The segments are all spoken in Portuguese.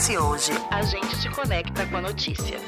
Acontece hoje. A gente te conecta com a notícia.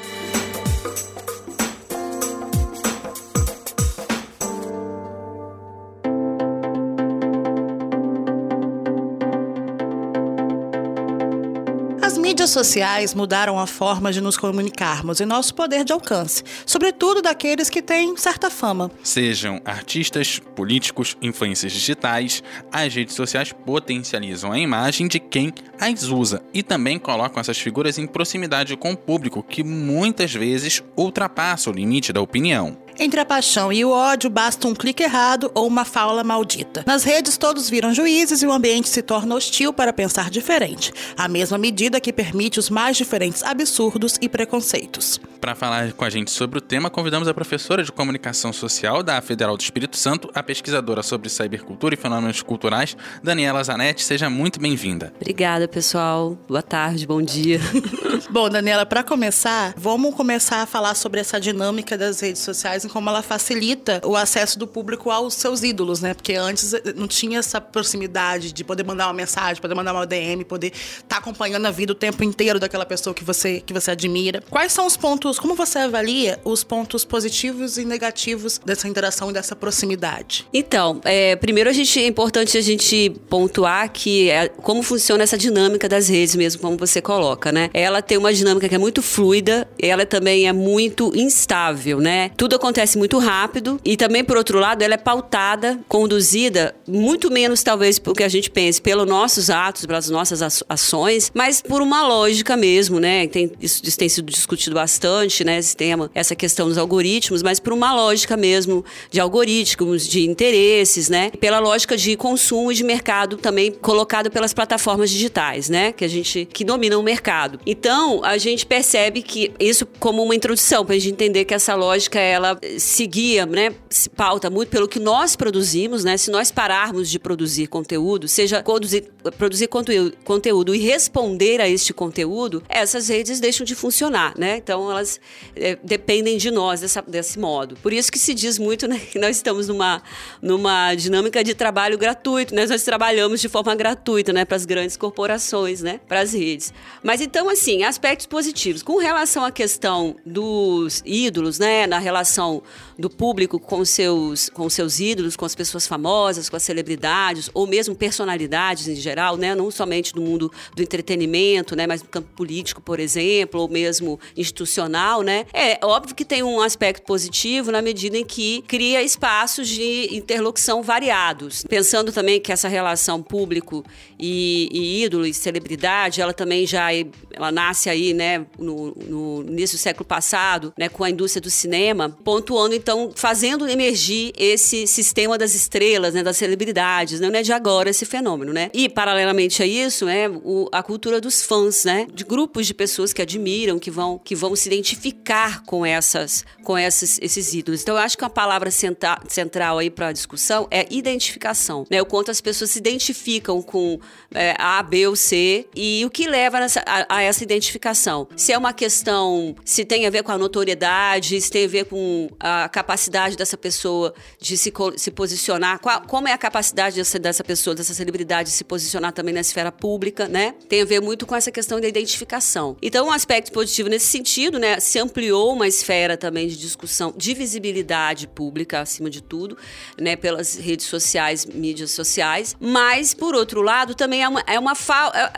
Sociais mudaram a forma de nos comunicarmos e nosso poder de alcance, sobretudo daqueles que têm certa fama. Sejam artistas, políticos, influências digitais, as redes sociais potencializam a imagem de quem as usa e também colocam essas figuras em proximidade com o público que muitas vezes ultrapassa o limite da opinião. Entre a paixão e o ódio, basta um clique errado ou uma fala maldita. Nas redes, todos viram juízes e o ambiente se torna hostil para pensar diferente, a mesma medida que permite os mais diferentes absurdos e preconceitos. Para falar com a gente sobre o tema, convidamos a professora de comunicação social da Federal do Espírito Santo, a pesquisadora sobre cybercultura e fenômenos culturais, Daniela Zanetti. Seja muito bem-vinda. Obrigada, pessoal. Boa tarde, bom dia. Bom, Daniela, para começar, vamos começar a falar sobre essa dinâmica das redes sociais e como ela facilita o acesso do público aos seus ídolos, né? Porque antes não tinha essa proximidade de poder mandar uma mensagem, poder mandar uma DM, poder estar tá acompanhando a vida o tempo inteiro daquela pessoa que você que você admira. Quais são os pontos, como você avalia os pontos positivos e negativos dessa interação e dessa proximidade? Então, é, primeiro a gente é importante a gente pontuar que é, como funciona essa dinâmica das redes mesmo, como você coloca, né? Ela tem uma dinâmica que é muito fluida, ela também é muito instável, né? Tudo acontece muito rápido e também, por outro lado, ela é pautada, conduzida, muito menos talvez porque a gente pense pelos nossos atos, pelas nossas ações, mas por uma lógica mesmo, né? Tem, isso, isso tem sido discutido bastante, né? Esse tema, essa questão dos algoritmos, mas por uma lógica mesmo de algoritmos, de interesses, né? Pela lógica de consumo e de mercado também colocado pelas plataformas digitais, né? Que a gente que dominam o mercado. Então, a gente percebe que isso como uma introdução para a gente entender que essa lógica ela seguia, né, se pauta muito pelo que nós produzimos, né? Se nós pararmos de produzir conteúdo, seja produzir, produzir conteúdo, conteúdo e responder a este conteúdo, essas redes deixam de funcionar, né? Então elas é, dependem de nós dessa, desse modo. Por isso que se diz muito né, que nós estamos numa, numa dinâmica de trabalho gratuito, né? Nós trabalhamos de forma gratuita, né, para as grandes corporações, né, para as redes. Mas então assim, aspectos positivos. Com relação à questão dos ídolos, né, na relação do público com seus, com seus ídolos, com as pessoas famosas, com as celebridades, ou mesmo personalidades em geral, né, não somente no mundo do entretenimento, né, mas no campo político, por exemplo, ou mesmo institucional, né, é óbvio que tem um aspecto positivo na medida em que cria espaços de interlocução variados. Pensando também que essa relação público e, e ídolo e celebridade, ela também já ela nasce aí, né, no, no início do século passado, né, com a indústria do cinema, pontuando então, fazendo emergir esse sistema das estrelas, né, das celebridades, né, não é de agora esse fenômeno, né? E paralelamente a isso, é o, a cultura dos fãs, né, de grupos de pessoas que admiram, que vão que vão se identificar com essas com essas, esses ídolos. Então, eu acho que uma palavra centra, central aí para a discussão é identificação, né? O quanto as pessoas se identificam com é, A, B ou C e o que leva nessa, a, a essa identificação. Se é uma questão, se tem a ver com a notoriedade, se tem a ver com a capacidade dessa pessoa de se, se posicionar, qual, como é a capacidade dessa, dessa pessoa, dessa celebridade de se posicionar também na esfera pública, né? Tem a ver muito com essa questão da identificação. Então, um aspecto positivo nesse sentido, né? Se ampliou uma esfera também de discussão, de visibilidade pública, acima de tudo, né? Pelas redes sociais, mídias sociais. Mas, por outro lado, também é uma, é uma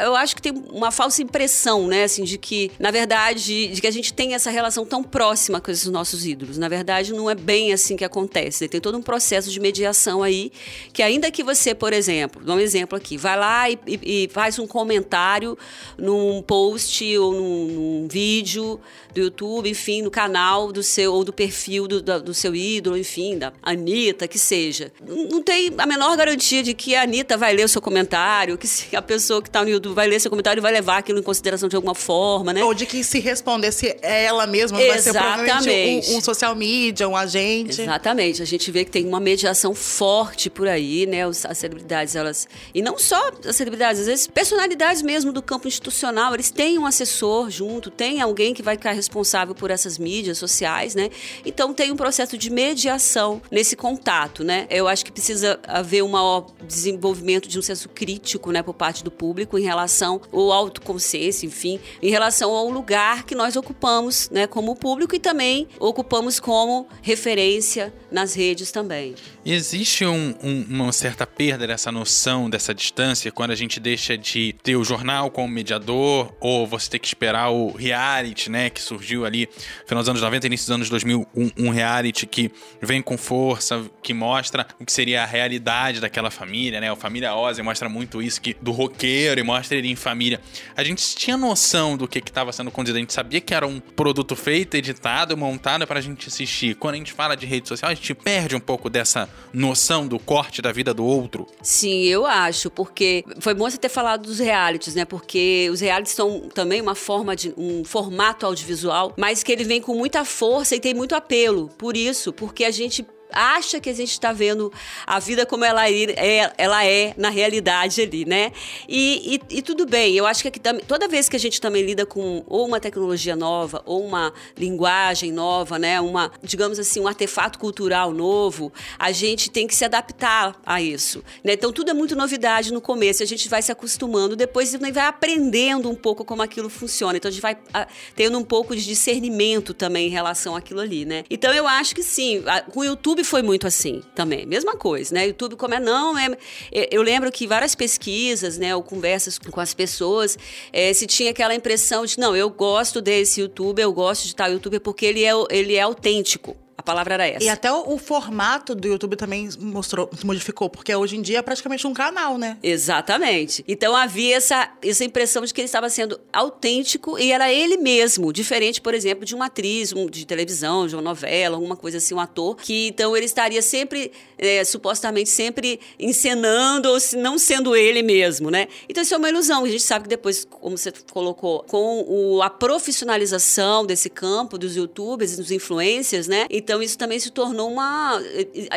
eu acho que tem uma falsa impressão, né? Assim, de que, na verdade, de que a gente tem essa relação tão próxima com esses nossos ídolos. Na verdade, não é bem assim que acontece. Tem todo um processo de mediação aí, que ainda que você, por exemplo, dá um exemplo aqui, vai lá e, e, faz um comentário num post ou num, num, vídeo do YouTube, enfim, no canal do seu, ou do perfil do, do, do seu ídolo, enfim, da Anitta, que seja. Não tem a menor garantia de que a Anitta vai ler o seu comentário, que a pessoa que está no YouTube vai ler seu comentário e vai levar aquilo em consideração de alguma forma né? Ou de que se respondesse ela mesma, vai ser provavelmente Exatamente. um, um social media, um agente. Exatamente. A gente vê que tem uma mediação forte por aí, né? As celebridades, elas. E não só as celebridades, às vezes personalidades mesmo do campo institucional, eles têm um assessor junto, tem alguém que vai ficar responsável por essas mídias sociais, né? Então tem um processo de mediação nesse contato, né? Eu acho que precisa haver um maior desenvolvimento de um senso crítico, né, por parte do público em relação ao autoconsciência, enfim, em relação ao lugar que nós ocupamos, né, como público e também ocupamos como referência nas redes também. Existe um- um- uma certa perda dessa noção, dessa distância, quando a gente deixa de ter o jornal como mediador, ou você ter que esperar o reality, né, que surgiu ali no final dos anos 90, início dos anos 2000, um, um reality que vem com força, que mostra o que seria a realidade daquela família, né, o Família Ozzy mostra muito isso, que do roqueiro, e mostra ele em família. A gente tinha noção do que estava sendo conduzido, a gente sabia que era um produto feito, editado, montado pra gente assistir. Quando a gente fala de rede social, a gente perde um pouco dessa noção do corte da vida do outro. Sim, eu acho, porque foi bom você ter falado dos realities, né? Porque os realities são também uma forma de um formato audiovisual, mas que ele vem com muita força e tem muito apelo. Por isso, porque a gente acha que a gente está vendo a vida como ela é, ela é na realidade ali, né? E, e- e tudo bem, eu acho que aqui toda vez que a gente também lida com ou uma tecnologia nova, ou uma linguagem nova, né? Uma, digamos assim, um artefato cultural novo, a gente tem que se adaptar a isso, né? Então tudo é muito novidade no começo, a gente vai se acostumando, depois também vai aprendendo um pouco como aquilo funciona. Então a gente vai ah, tendo um pouco de discernimento também em relação àquilo ali, né? Então eu acho que sim, a- com o YouTube foi muito assim também, mesma coisa, né? YouTube como é não, é, é- eu lembro que várias pesquisas, né, ou conversas com as pessoas, é, se tinha aquela impressão de não, eu gosto desse YouTube, eu gosto de tal YouTube porque ele é, ele é autêntico. A palavra era essa. E até o, o formato do YouTube também mostrou, modificou, porque hoje em dia é praticamente um canal, né? Exatamente. Então havia essa, essa impressão de que ele estava sendo autêntico e era ele mesmo, diferente, por exemplo, de uma atriz um- de televisão, de uma novela, alguma coisa assim, um ator, que então ele estaria sempre, é, supostamente, sempre encenando ou se não sendo ele mesmo, né? Então isso é uma ilusão. A gente sabe que depois, como você colocou, com o- a profissionalização desse campo dos youtubers dos influencers, né? Então isso também se tornou uma.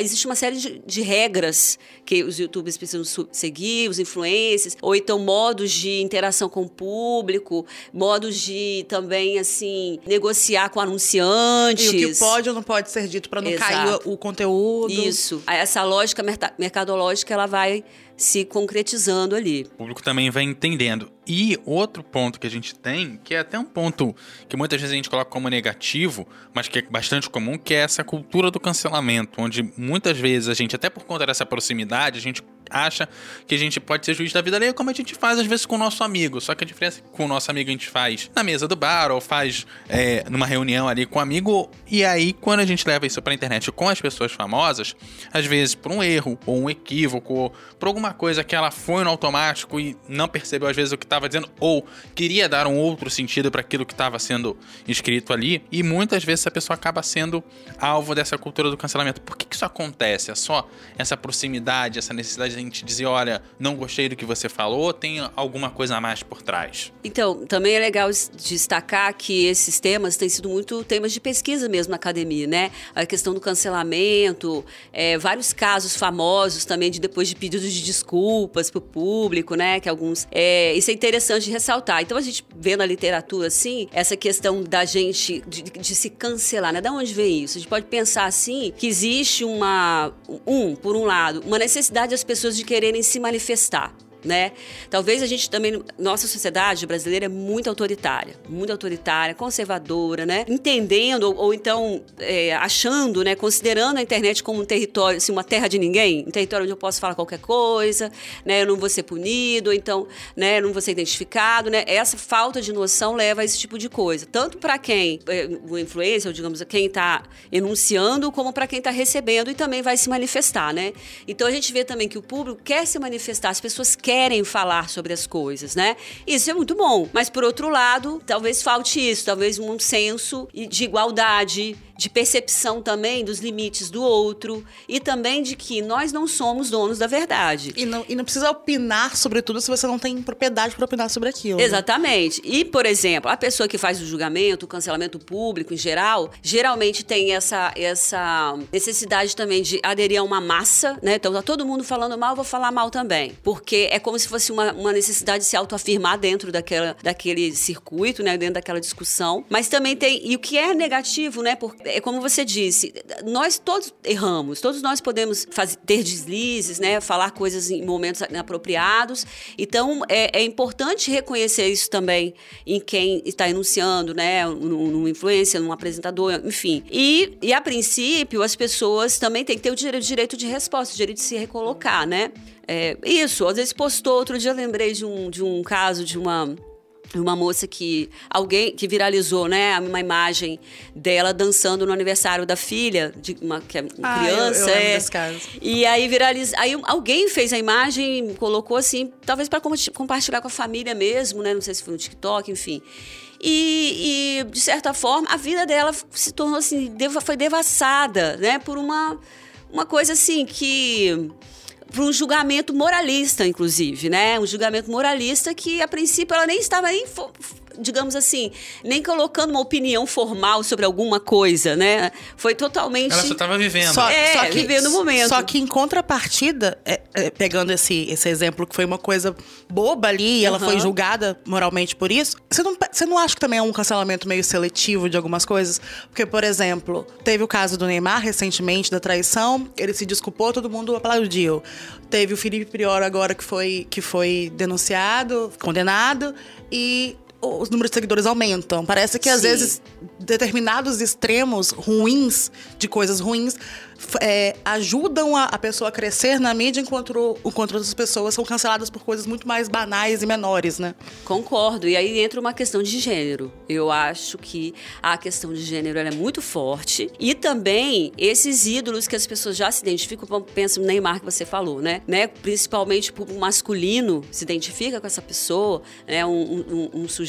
Existe uma série de, de regras que os youtubers precisam seguir, os influencers, ou então modos de interação com o público, modos de também, assim, negociar com anunciantes. E o que pode ou não pode ser dito para não cair Exato. o, o conteúdo. Isso. Essa lógica mercadológica, ela vai se concretizando ali. O público também vai entendendo. E outro ponto que a gente tem, que é até um ponto que muitas vezes a gente coloca como negativo, mas que é bastante comum, que é essa cultura do cancelamento, onde muitas vezes a gente, até por conta dessa proximidade, a gente acha que a gente pode ser juiz da vida alheia, como a gente faz às vezes com o nosso amigo. Só que a diferença é que com o nosso amigo a gente faz na mesa do bar, ou faz é, numa reunião ali com o amigo. E aí, quando a gente leva isso pra internet com as pessoas famosas, às vezes por um erro, ou um equívoco, ou por alguma coisa que ela foi no automático e não percebeu às vezes o que estava dizendo, ou queria dar um outro sentido para aquilo que estava sendo escrito ali. E muitas vezes essa pessoa acaba sendo alvo dessa cultura do cancelamento. Por que, que isso acontece? É só essa proximidade, essa necessidade de a gente dizer, olha, não gostei do que você falou, ou tem alguma coisa a mais por trás? Então, também é legal es- destacar que esses temas têm sido muito temas de pesquisa mesmo na academia, né? A questão do cancelamento, é, vários casos famosos também de depois de pedidos de desculpas pro público, né? Que alguns. é, isso é interessante de ressaltar. Então, a gente vê na literatura, assim, essa questão da gente de, de se cancelar, né? Da onde vem isso? A gente pode pensar assim que existe uma. Um, por um lado, uma necessidade das pessoas de quererem se manifestar né? Talvez a gente também, nossa sociedade brasileira é muito autoritária, muito autoritária, conservadora, né? Entendendo ou, ou então é, achando, né? Considerando a internet como um território, assim, uma terra de ninguém, um território onde eu posso falar qualquer coisa, né? Eu não vou ser punido, ou então, né? Eu não vou ser identificado, né? Essa falta de noção leva a esse tipo de coisa, tanto para quem é, o influencer, ou digamos, quem está enunciando, como para quem está recebendo e também vai se manifestar, né? Então a gente vê também que o público quer se manifestar, as pessoas querem falar sobre as coisas, né? Isso é muito bom. Mas por outro lado, talvez falte isso, talvez um senso de igualdade, de percepção também dos limites do outro e também de que nós não somos donos da verdade. E não, e não precisa opinar sobre tudo se você não tem propriedade para opinar sobre aquilo. né? Exatamente. E, por exemplo, a pessoa que faz o julgamento, o cancelamento público em geral, geralmente tem essa, essa necessidade também de aderir a uma massa, né? Então tá todo mundo falando mal, eu vou falar mal também. Porque é como se fosse uma, uma necessidade de se autoafirmar dentro daquela, daquele circuito, né? Dentro daquela discussão. Mas também tem. E o que é negativo, né? Porque é como você disse, nós todos erramos, todos nós podemos fazer, ter deslizes, né? Falar coisas em momentos inapropriados. Então é, é importante reconhecer isso também em quem está enunciando, né? Num, num num apresentador, enfim. E, e a princípio, as pessoas também têm que ter o direito, direito de resposta, o direito de se recolocar, né? É, isso, às vezes postou, outro dia eu lembrei de um, de um caso de uma uma moça que alguém que viralizou, né, uma imagem dela dançando no aniversário da filha de uma que é uma Ah, eu- criança, eu lembro é. E aí viraliza, aí alguém fez a imagem, colocou assim, talvez para compartilhar com a família mesmo, né, não sei se foi no TikTok, enfim. E, e, de certa forma a vida dela se tornou assim, deva- foi devassada, né, por uma uma coisa assim que para um julgamento moralista, inclusive, né? Um julgamento moralista que, a princípio, ela nem estava nem, digamos assim, nem colocando uma opinião formal sobre alguma coisa, né? Foi totalmente. Ela só tava vivendo. Só, É, só que, vivendo o momento. Só que em contrapartida, é, é, pegando esse, esse exemplo que foi uma coisa boba ali e ela Aham. foi julgada moralmente por isso, você não, você não acha que também é um cancelamento meio seletivo de algumas coisas? Porque, por exemplo, teve o caso do Neymar recentemente, da traição, ele se desculpou, todo mundo aplaudiu. Teve o Felipe Prior agora que foi, que foi denunciado, condenado, e os números de seguidores aumentam. Parece que às Sim. vezes determinados extremos ruins de coisas ruins é, ajudam a, a pessoa a crescer na mídia enquanto, enquanto outras pessoas são canceladas por coisas muito mais banais e menores, né? Concordo. E aí entra uma questão de gênero. Eu acho que a questão de gênero é muito forte. E também esses ídolos que as pessoas já se identificam, pensa no Neymar que você falou, né? né? Principalmente o público masculino se identifica com essa pessoa, né? Um, um- um sujeito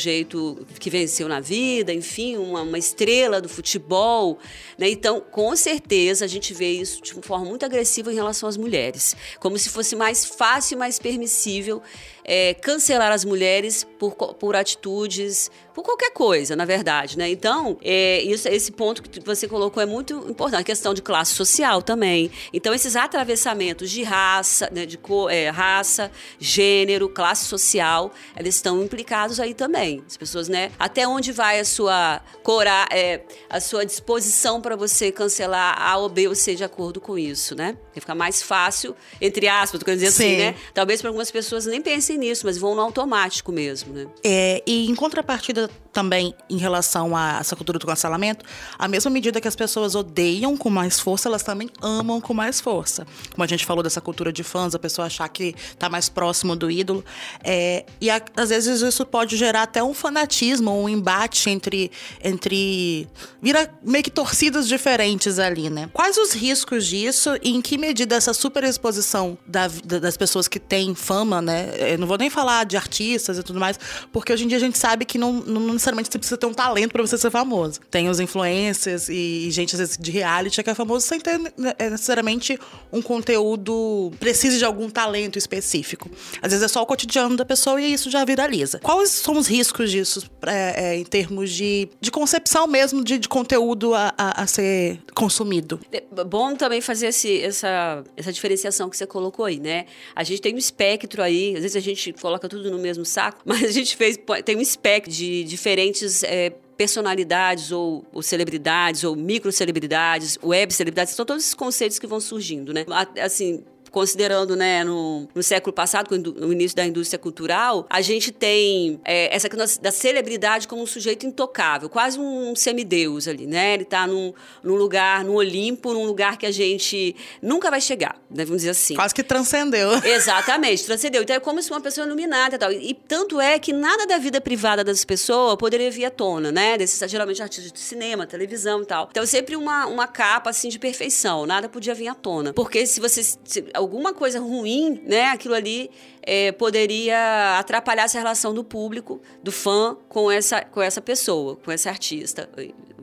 que venceu na vida, enfim, uma, uma estrela do futebol. Né? Então, com certeza, a gente vê isso de uma forma muito agressiva em relação às mulheres. Como se fosse mais fácil e mais permissível é, cancelar as mulheres por, por atitudes, por qualquer coisa, na verdade, né? Então, é, isso, esse ponto que você colocou é muito importante, a questão de classe social também. Então, esses atravessamentos de raça, né, de cor, é, raça, gênero, classe social, eles estão implicados aí também. As pessoas, né? Até onde vai a sua cora, é, a sua disposição para você cancelar A ou B ou C de acordo com isso, né? Porque fica mais fácil, entre aspas, tô querendo dizer assim, Sim. né? Talvez para algumas pessoas nem pensem nisso, mas vão no automático mesmo, né? É, e em contrapartida também em relação a essa cultura do cancelamento, a mesma medida que as pessoas odeiam com mais força, elas também amam com mais força. Como a gente falou dessa cultura de fãs, a pessoa achar que tá mais próximo do ídolo. É, e a- às vezes isso pode gerar até um fanatismo, um embate entre. entre vira meio que torcidas diferentes ali, né? Quais os riscos disso e em que medida essa superexposição da, da- das pessoas que têm fama, né? Eu não vou nem falar de artistas e tudo mais, porque hoje em dia a gente sabe que não, não necessariamente você precisa ter um talento pra você ser famoso. Tem os influencers e gente às vezes, de reality que é famoso sem ter né, é, necessariamente um conteúdo precise de algum talento específico. Às vezes é só o cotidiano da pessoa e isso já viraliza. Quais são os riscos disso é, é, em termos de, de concepção mesmo de, de conteúdo a, a- a ser consumido? É bom também fazer esse- essa, essa diferenciação que você colocou aí, né? A gente tem um espectro aí, às vezes a gente coloca tudo no mesmo saco, mas a gente fez, tem um espectro de diferentes. é, personalidades ou, ou celebridades ou microcelebridades, web celebridades, são todos esses conceitos que vão surgindo, né? Assim, considerando né, no, no século passado, com o início da indústria cultural, a gente tem é, essa questão da celebridade como um sujeito intocável, quase um semideus ali, né? Ele está num, num lugar, num Olimpo, num lugar que a gente nunca vai chegar, né? vamos dizer assim. Quase que transcendeu. Exatamente, transcendeu. Então é como se uma pessoa iluminada e tal. E tanto é que nada da vida privada das pessoas poderia vir à tona, né? Desses, geralmente artistas de cinema, televisão e tal. Então sempre uma, uma capa assim de perfeição, nada podia vir à tona. Porque se você. se- alguma coisa ruim, né? Aquilo ali é, poderia atrapalhar essa relação do público, do fã, com essa, com essa pessoa, com esse artista,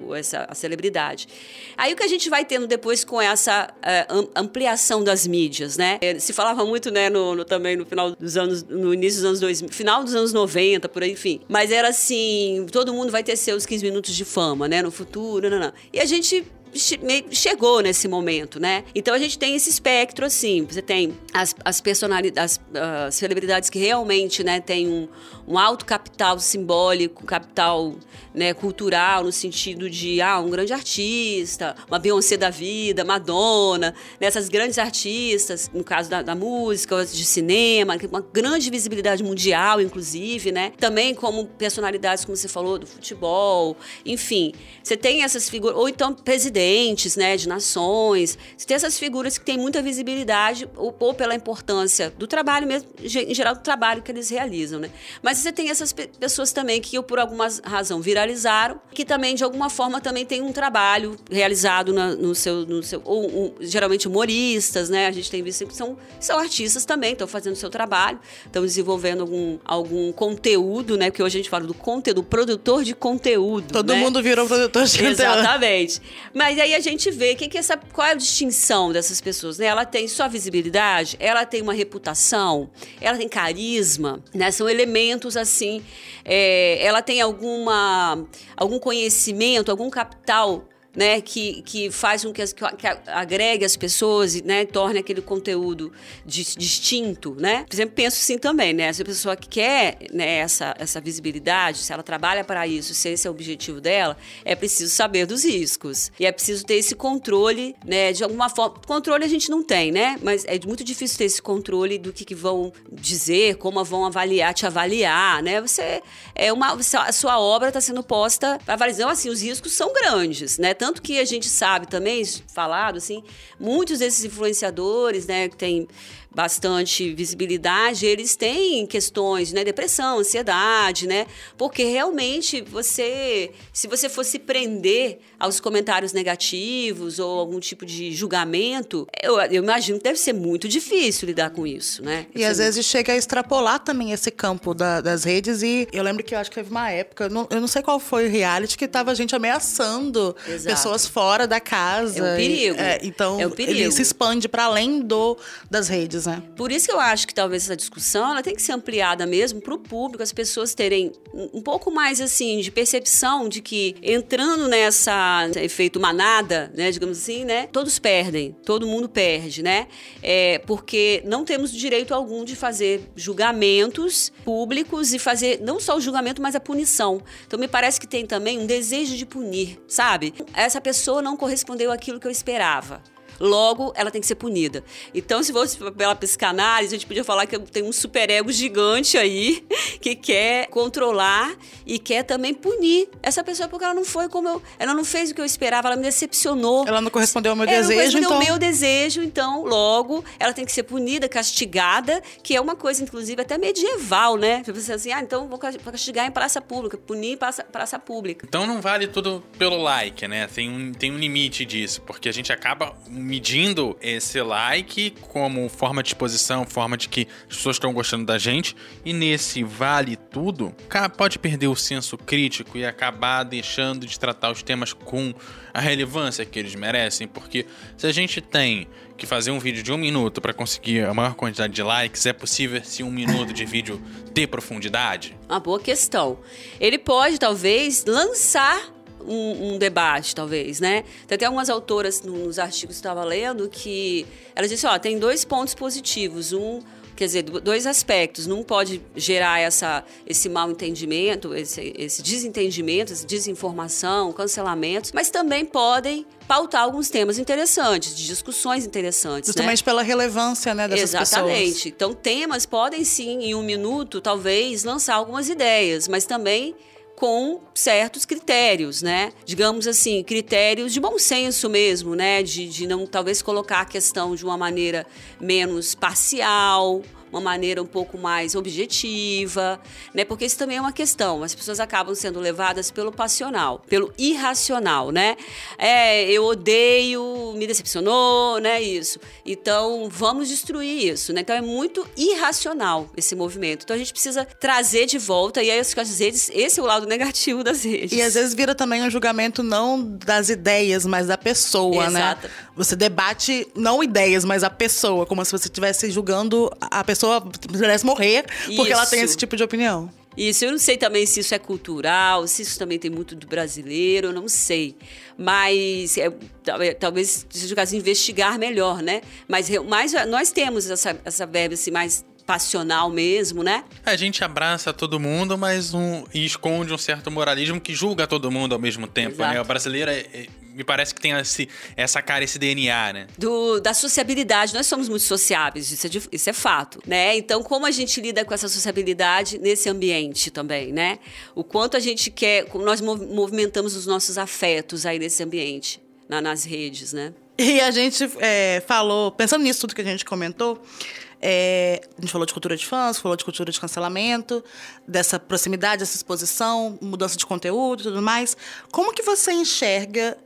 ou essa celebridade. Aí o que a gente vai tendo depois com essa uh, ampliação das mídias, né? É, se falava muito, né, no, no, também no final dos anos, no início dos anos 2000, final dos anos 90, por aí, enfim. Mas era assim, todo mundo vai ter seus 15 minutos de fama, né, no futuro, não, não. E a gente chegou nesse momento, né? Então a gente tem esse espectro assim, você tem as, as personalidades, as, as celebridades que realmente, né, tem um, um alto capital simbólico, capital né, cultural, no sentido de ah, um grande artista, uma Beyoncé da vida, Madonna, né, grandes artistas, no caso da, da música, de cinema, uma grande visibilidade mundial, inclusive, né? Também como personalidades, como você falou, do futebol, enfim. Você tem essas figuras, ou então presidentes, né, de nações. Você tem essas figuras que têm muita visibilidade, ou, ou pela importância do trabalho mesmo, em geral, do trabalho que eles realizam, né? Mas você tem essas pessoas também que, por alguma razão, viralizaram, que também, de alguma forma, também tem um trabalho realizado na, no seu. No seu ou, um, geralmente humoristas, né? A gente tem visto que são, são artistas também, estão fazendo seu trabalho, estão desenvolvendo algum, algum conteúdo, né? Porque hoje a gente fala do conteúdo, produtor de conteúdo. Todo né? mundo virou produtor de conteúdo. Exatamente. Mas aí a gente vê que, que essa, qual é a distinção dessas pessoas, né? Ela tem sua visibilidade, ela tem uma reputação, ela tem carisma, né? São elementos assim, é, ela tem alguma, algum conhecimento, algum capital né, que, que faz com que, as, que agregue as pessoas, né, torne aquele conteúdo distinto, né? Por exemplo, penso sim também, né, se a pessoa quer né, essa, essa visibilidade, se ela trabalha para isso, se esse é o objetivo dela, é preciso saber dos riscos e é preciso ter esse controle, né, de alguma forma. Controle a gente não tem, né, mas é muito difícil ter esse controle do que, que vão dizer, como vão avaliar, te avaliar, né? Você é uma a sua obra está sendo posta para avaliar, então, assim, os riscos são grandes, né? Tanto que a gente sabe também, falado assim, muitos desses influenciadores, né, que tem bastante visibilidade, eles têm questões, né, depressão, ansiedade, né? Porque realmente você, se você fosse prender aos comentários negativos ou algum tipo de julgamento, eu, eu imagino que deve ser muito difícil lidar com isso, né? E às vezes chega a extrapolar também esse campo da, das redes e eu lembro que eu acho que teve uma época, não, eu não sei qual foi o reality, que tava a gente ameaçando Exato. pessoas fora da casa. É um perigo. E, é, então, é um perigo. ele se expande para além do das redes, né? Por isso que eu acho que talvez essa discussão ela tem que ser ampliada mesmo para o público, as pessoas terem um pouco mais assim de percepção de que entrando nessa efeito manada, né, digamos assim, né, todos perdem, todo mundo perde, né? É, porque não temos direito algum de fazer julgamentos públicos e fazer não só o julgamento, mas a punição. Então me parece que tem também um desejo de punir, sabe? Essa pessoa não correspondeu àquilo que eu esperava. Logo, ela tem que ser punida. Então, se fosse pela psicanálise, a gente podia falar que tem um superego gigante aí que quer controlar e quer também punir essa pessoa porque ela não foi como eu. Ela não fez o que eu esperava, ela me decepcionou. Ela não correspondeu ao meu ela desejo, não correspondeu então. ao meu desejo, então, logo, ela tem que ser punida, castigada, que é uma coisa, inclusive, até medieval, né? Você pensa assim, ah, então vou castigar em praça pública, punir em praça, praça pública. Então não vale tudo pelo like, né? Tem um, tem um limite disso, porque a gente acaba medindo esse like como forma de exposição, forma de que as pessoas estão gostando da gente. E nesse vale tudo, pode perder o senso crítico e acabar deixando de tratar os temas com a relevância que eles merecem. Porque se a gente tem que fazer um vídeo de um minuto para conseguir a maior quantidade de likes, é possível se um minuto de vídeo ter profundidade? Uma boa questão. Ele pode, talvez, lançar um, um, debate, talvez, né? Tem até algumas autoras nos artigos que estava lendo que elas disseram, ó, tem dois pontos positivos. Um, quer dizer, dois aspectos. Não pode gerar essa, esse mal entendimento, esse, esse desentendimento, essa desinformação, cancelamentos, mas também podem pautar alguns temas interessantes, de discussões interessantes. Justamente né? pela relevância né, dessas Exatamente. pessoas. Então, temas podem sim, em um minuto, talvez, lançar algumas ideias, mas também com certos critérios, né? Digamos assim, critérios de bom senso mesmo, né? De, de não talvez colocar a questão de uma maneira menos parcial, uma maneira um pouco mais objetiva, né? Porque isso também é uma questão. As pessoas acabam sendo levadas pelo passional, pelo irracional, né? É, eu odeio, me decepcionou, né? Isso. Então, vamos destruir isso, né? Então, é muito irracional esse movimento. Então, a gente precisa trazer de volta, e aí as redes, esse é o lado negativo das redes. E às vezes vira também um julgamento não das ideias, mas da pessoa, né? Exato. né? Você debate não ideias, mas a pessoa, como se você estivesse julgando a pessoa pudesse morrer porque ela tem Isso. esse tipo de opinião. Isso, eu não sei também se isso é cultural, se isso também tem muito do brasileiro, eu não sei. Mas é, talvez- o caso de investigar melhor, né? Mas, mas nós temos essa, essa verba assim, mais passional mesmo, né? A gente abraça todo mundo, mas um, e esconde um certo moralismo que julga todo mundo ao mesmo tempo, Exato. né? O brasileiro é- é- me parece que tem esse, essa cara, esse DNA, né? do, da sociabilidade. Nós somos muito sociáveis, isso é, de- isso é fato, né? Então, como a gente lida com essa sociabilidade nesse ambiente também, né? O quanto a gente quer, como nós mov- movimentamos os nossos afetos aí nesse ambiente, na- nas redes, né? E a gente é, falou, pensando nisso tudo que a gente comentou, é, a gente falou de cultura de fãs, falou de cultura de cancelamento, dessa proximidade, dessa exposição, mudança de conteúdo e tudo mais. Como que você enxerga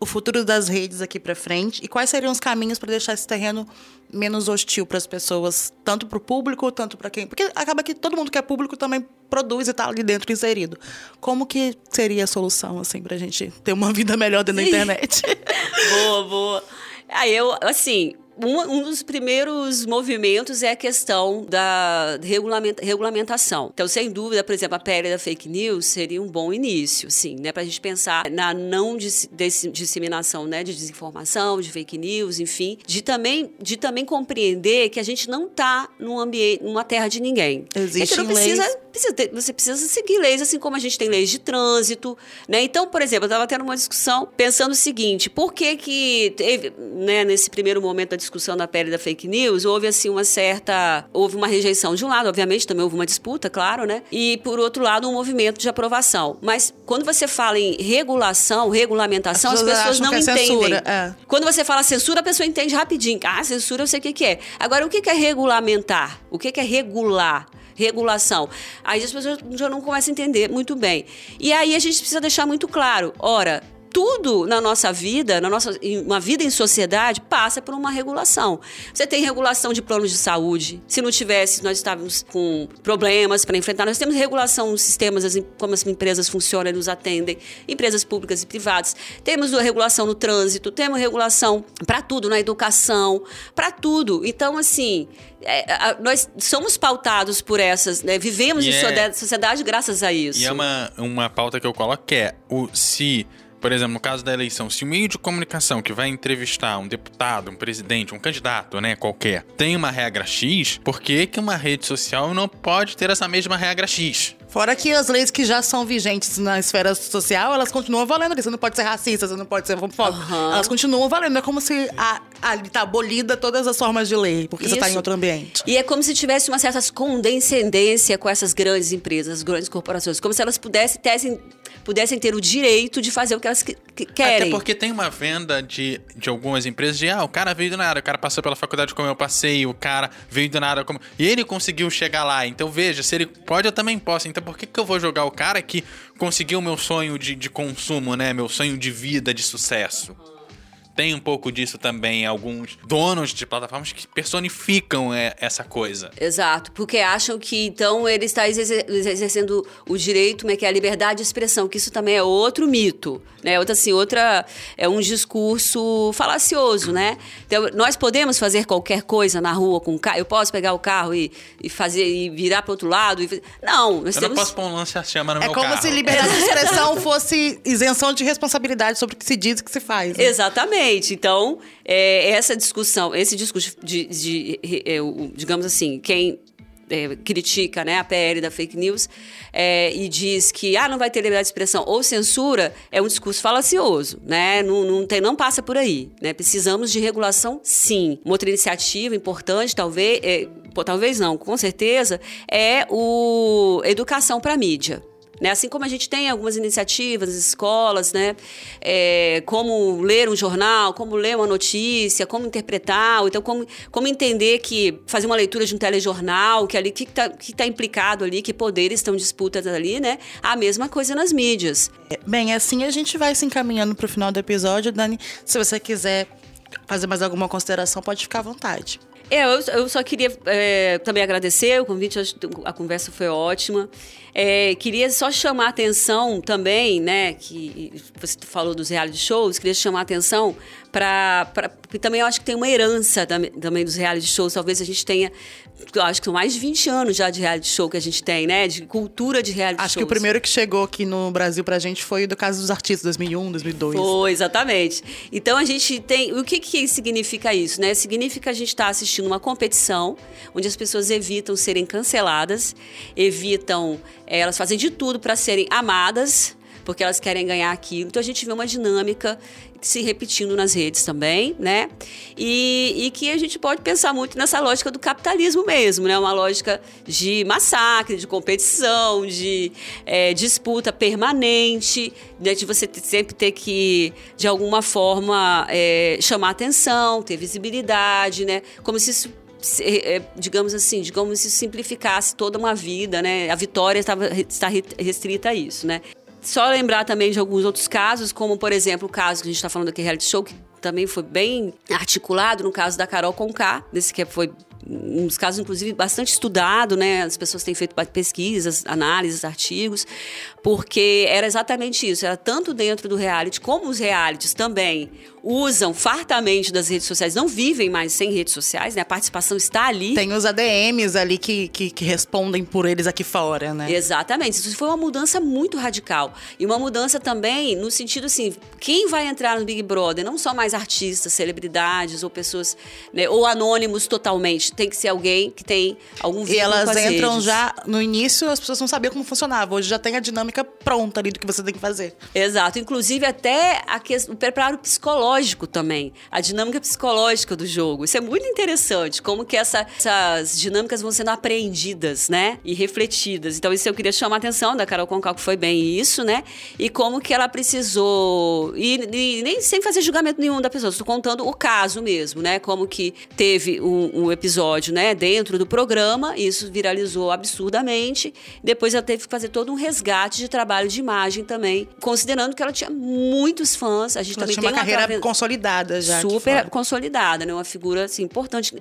o futuro das redes aqui pra frente e quais seriam os caminhos para deixar esse terreno menos hostil para as pessoas, tanto para o público, tanto para quem. Porque acaba que todo mundo que é público também produz e tá ali dentro inserido. Como que seria a solução, assim, pra gente ter uma vida melhor dentro da internet? boa, boa. Aí eu, assim, um, um dos primeiros movimentos é a questão da regulamenta- regulamentação. Então, sem dúvida, por exemplo, a pele da fake news seria um bom início, sim, né? Pra gente pensar na não dis- dis- disseminação, né? De desinformação, de fake news, enfim. De também, de também compreender que a gente não tá num ambiente, numa terra de ninguém. a Existem não precisa leis. Precisa ter- você precisa seguir leis, assim como a gente tem leis de trânsito, né? Então, por exemplo, eu estava tendo uma discussão pensando o seguinte: por que que teve, né, nesse primeiro momento da discussão da pele da fake news, houve assim uma certa, houve uma rejeição de um lado, obviamente, também houve uma disputa, claro, né? E por outro lado, um movimento de aprovação. Mas quando você fala em regulação, regulamentação, As as pessoas pessoas acham não é entendem. censura, é. Quando você fala censura, a pessoa entende rapidinho. Ah, censura eu sei o que, que é. Agora, o que, que é regulamentar? O que, que é regular? Regulação. Aí as pessoas já não começam a entender muito bem. E aí a gente precisa deixar muito claro: ora. Tudo na nossa vida, na nossa uma vida em sociedade, passa por uma regulação. Você tem regulação de planos de saúde. Se não tivesse, nós estávamos com problemas para enfrentar. Nós temos regulação nos sistemas, as em- como as empresas funcionam e nos atendem, empresas públicas e privadas. Temos a regulação no trânsito, temos regulação para tudo, na educação, para tudo. Então, assim, é, nós somos pautados por essas, né? Vivemos E em é- sociedade, sociedade graças a isso. E é uma, uma pauta que eu coloco que é o se, por exemplo, no caso da eleição, se o meio de comunicação que vai entrevistar um deputado, um presidente, um candidato, né, qualquer, tem uma regra X, por que, que uma rede social não pode ter essa mesma regra X? Fora que as leis que já são vigentes na esfera social, elas continuam valendo. Você não pode ser racista, você não pode ser homofóbico. Aham. Elas continuam valendo. É como se a- ali tá abolida todas as formas de lei, porque você tá em Isso. outro ambiente. E é como se tivesse uma certa condescendência com essas grandes empresas, as grandes corporações, como se elas pudessem, tessem- pudessem ter o direito de fazer o que elas que- que querem. Até porque tem uma venda de, de algumas empresas de, ah, o cara veio do nada, o cara passou pela faculdade como eu passei, o cara veio do nada como... E ele conseguiu chegar lá, então veja, se ele pode, eu também posso. Então por que, que eu vou jogar o cara que conseguiu meu sonho de, de consumo, né? Meu sonho de vida, de sucesso? Tem um pouco disso também, alguns donos de plataformas que personificam é, essa coisa. Exato, porque acham que então ele está exerce- exercendo o direito, como é que é a liberdade de expressão, que isso também é outro mito, né? Outra assim, outra é um discurso falacioso, né? Então, nós podemos fazer qualquer coisa na rua com o carro. Eu posso pegar o carro e, e fazer e virar para outro lado e não, nós Eu temos não posso pôr um lance-chama no É meu como carro. se liberdade de expressão fosse isenção de responsabilidade sobre o que se diz e o que se faz. né? Exatamente. Então, é, essa discussão, esse discurso de, de, é, o- digamos assim, quem é, critica né, a PL da fake news é, e diz que ah, não vai ter liberdade de expressão ou censura, é um discurso falacioso, né? Não, não, tem, não passa por aí. Né? Precisamos de regulação, sim. Uma outra iniciativa importante, talvez, é, pô, talvez não, com certeza, é o educação para a mídia. Né? Assim como a gente tem algumas iniciativas, escolas, né? É, como ler um jornal, como ler uma notícia, como interpretar, ou então como, como entender que fazer uma leitura de um telejornal, que ali que está que tá implicado ali, que poderes estão disputas ali, né? A mesma coisa nas mídias. Bem, assim a gente vai se encaminhando para o final do episódio, Dani. Se você quiser fazer mais alguma consideração, pode ficar à vontade. É, eu, eu só queria é, também agradecer o convite, a conversa foi ótima. É, queria só chamar a atenção também, né, que você falou dos reality shows, queria chamar a atenção para. Porque também eu acho que tem uma herança também dos reality shows. Talvez a gente tenha acho que são mais de 20 anos já de reality show que a gente tem, né? De cultura de reality acho shows. Acho que o primeiro que chegou aqui no Brasil pra gente foi do caso dos artistas, 2001, 2002. Foi, exatamente. Então a gente tem. O que, que significa isso, né? Significa a gente estar tá assistindo uma competição onde as pessoas evitam serem canceladas, evitam. É, elas fazem de tudo para serem amadas porque elas querem ganhar aquilo. Então a gente vê uma dinâmica se repetindo nas redes também, né? E, e, que a gente pode pensar muito nessa lógica do capitalismo mesmo, né? Uma lógica de massacre, de competição, de é, disputa permanente, né? de você sempre ter que, de alguma forma, é, chamar atenção, ter visibilidade, né? Como se isso digamos assim, digamos se simplificasse toda uma vida, né? A vitória estava, está restrita a isso, né? Só lembrar também de alguns outros casos, como, por exemplo, o caso que a gente está falando aqui, reality show, que também foi bem articulado, no caso da Carol Conká, desse que foi dos casos, inclusive, bastante estudado, né? As pessoas têm feito pesquisas, análises, artigos, porque era exatamente isso. Era tanto dentro do reality, como os realities também usam fartamente das redes sociais, não vivem mais sem redes sociais, né? A participação está ali. Tem os ADMs ali que, que, que respondem por eles aqui fora, né? Exatamente. Isso foi uma mudança muito radical. E uma mudança também no sentido assim, quem vai entrar no Big Brother, não só mais artistas, celebridades ou pessoas, né, ou anônimos totalmente, tem que ser alguém que tem algum vínculo E elas entram redes. já, no início as pessoas não sabiam como funcionava, hoje já tem a dinâmica pronta ali do que você tem que fazer. Exato. Inclusive até a questão, o preparo psicológico também, a dinâmica psicológica do jogo. Isso é muito interessante, como que essa, essas dinâmicas vão sendo apreendidas, né? E refletidas. Então, isso eu queria chamar a atenção da Carol Concal, que foi bem isso, né? E como que ela precisou. E, e nem sem fazer julgamento nenhum da pessoa, estou contando o caso mesmo, né? Como que teve um, um episódio, né, dentro do programa, isso viralizou absurdamente. Depois ela teve que fazer todo um resgate de trabalho de imagem também, considerando que ela tinha muitos fãs. A gente ela também tinha tem uma carreira consolidada já. Super consolidada, né? Uma figura assim, importante.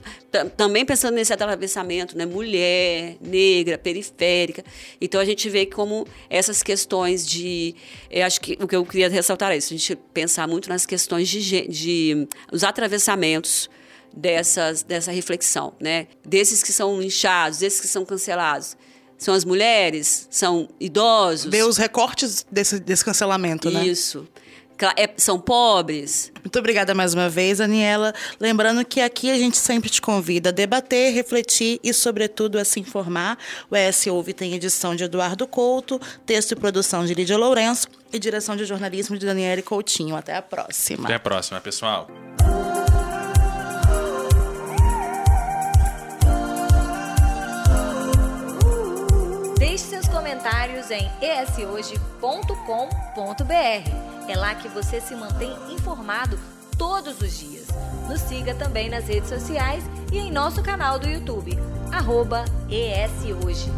Também pensando nesse atravessamento, né? Mulher, negra, periférica. Então a gente vê como essas questões de. Eu acho que o que eu queria ressaltar é isso, a gente pensar muito nas questões de, de os atravessamentos dessas, dessa reflexão, né? Desses que são linchados, desses que são cancelados. São as mulheres, são idosos. Ver os recortes desse, desse cancelamento, Isso. né? Isso. É, são pobres. Muito obrigada mais uma vez, Daniela. Lembrando que aqui a gente sempre te convida a debater, refletir e, sobretudo, a se informar. O ES Ouve tem edição de Eduardo Couto, texto e produção de Lídia Lourenço e direção de jornalismo de Daniele Coutinho. Até a próxima. Até a próxima, pessoal. Comentários em eshoje.com.br. É lá que você se mantém informado todos os dias. Nos siga também nas redes sociais e em nosso canal do YouTube, arroba ESHoje.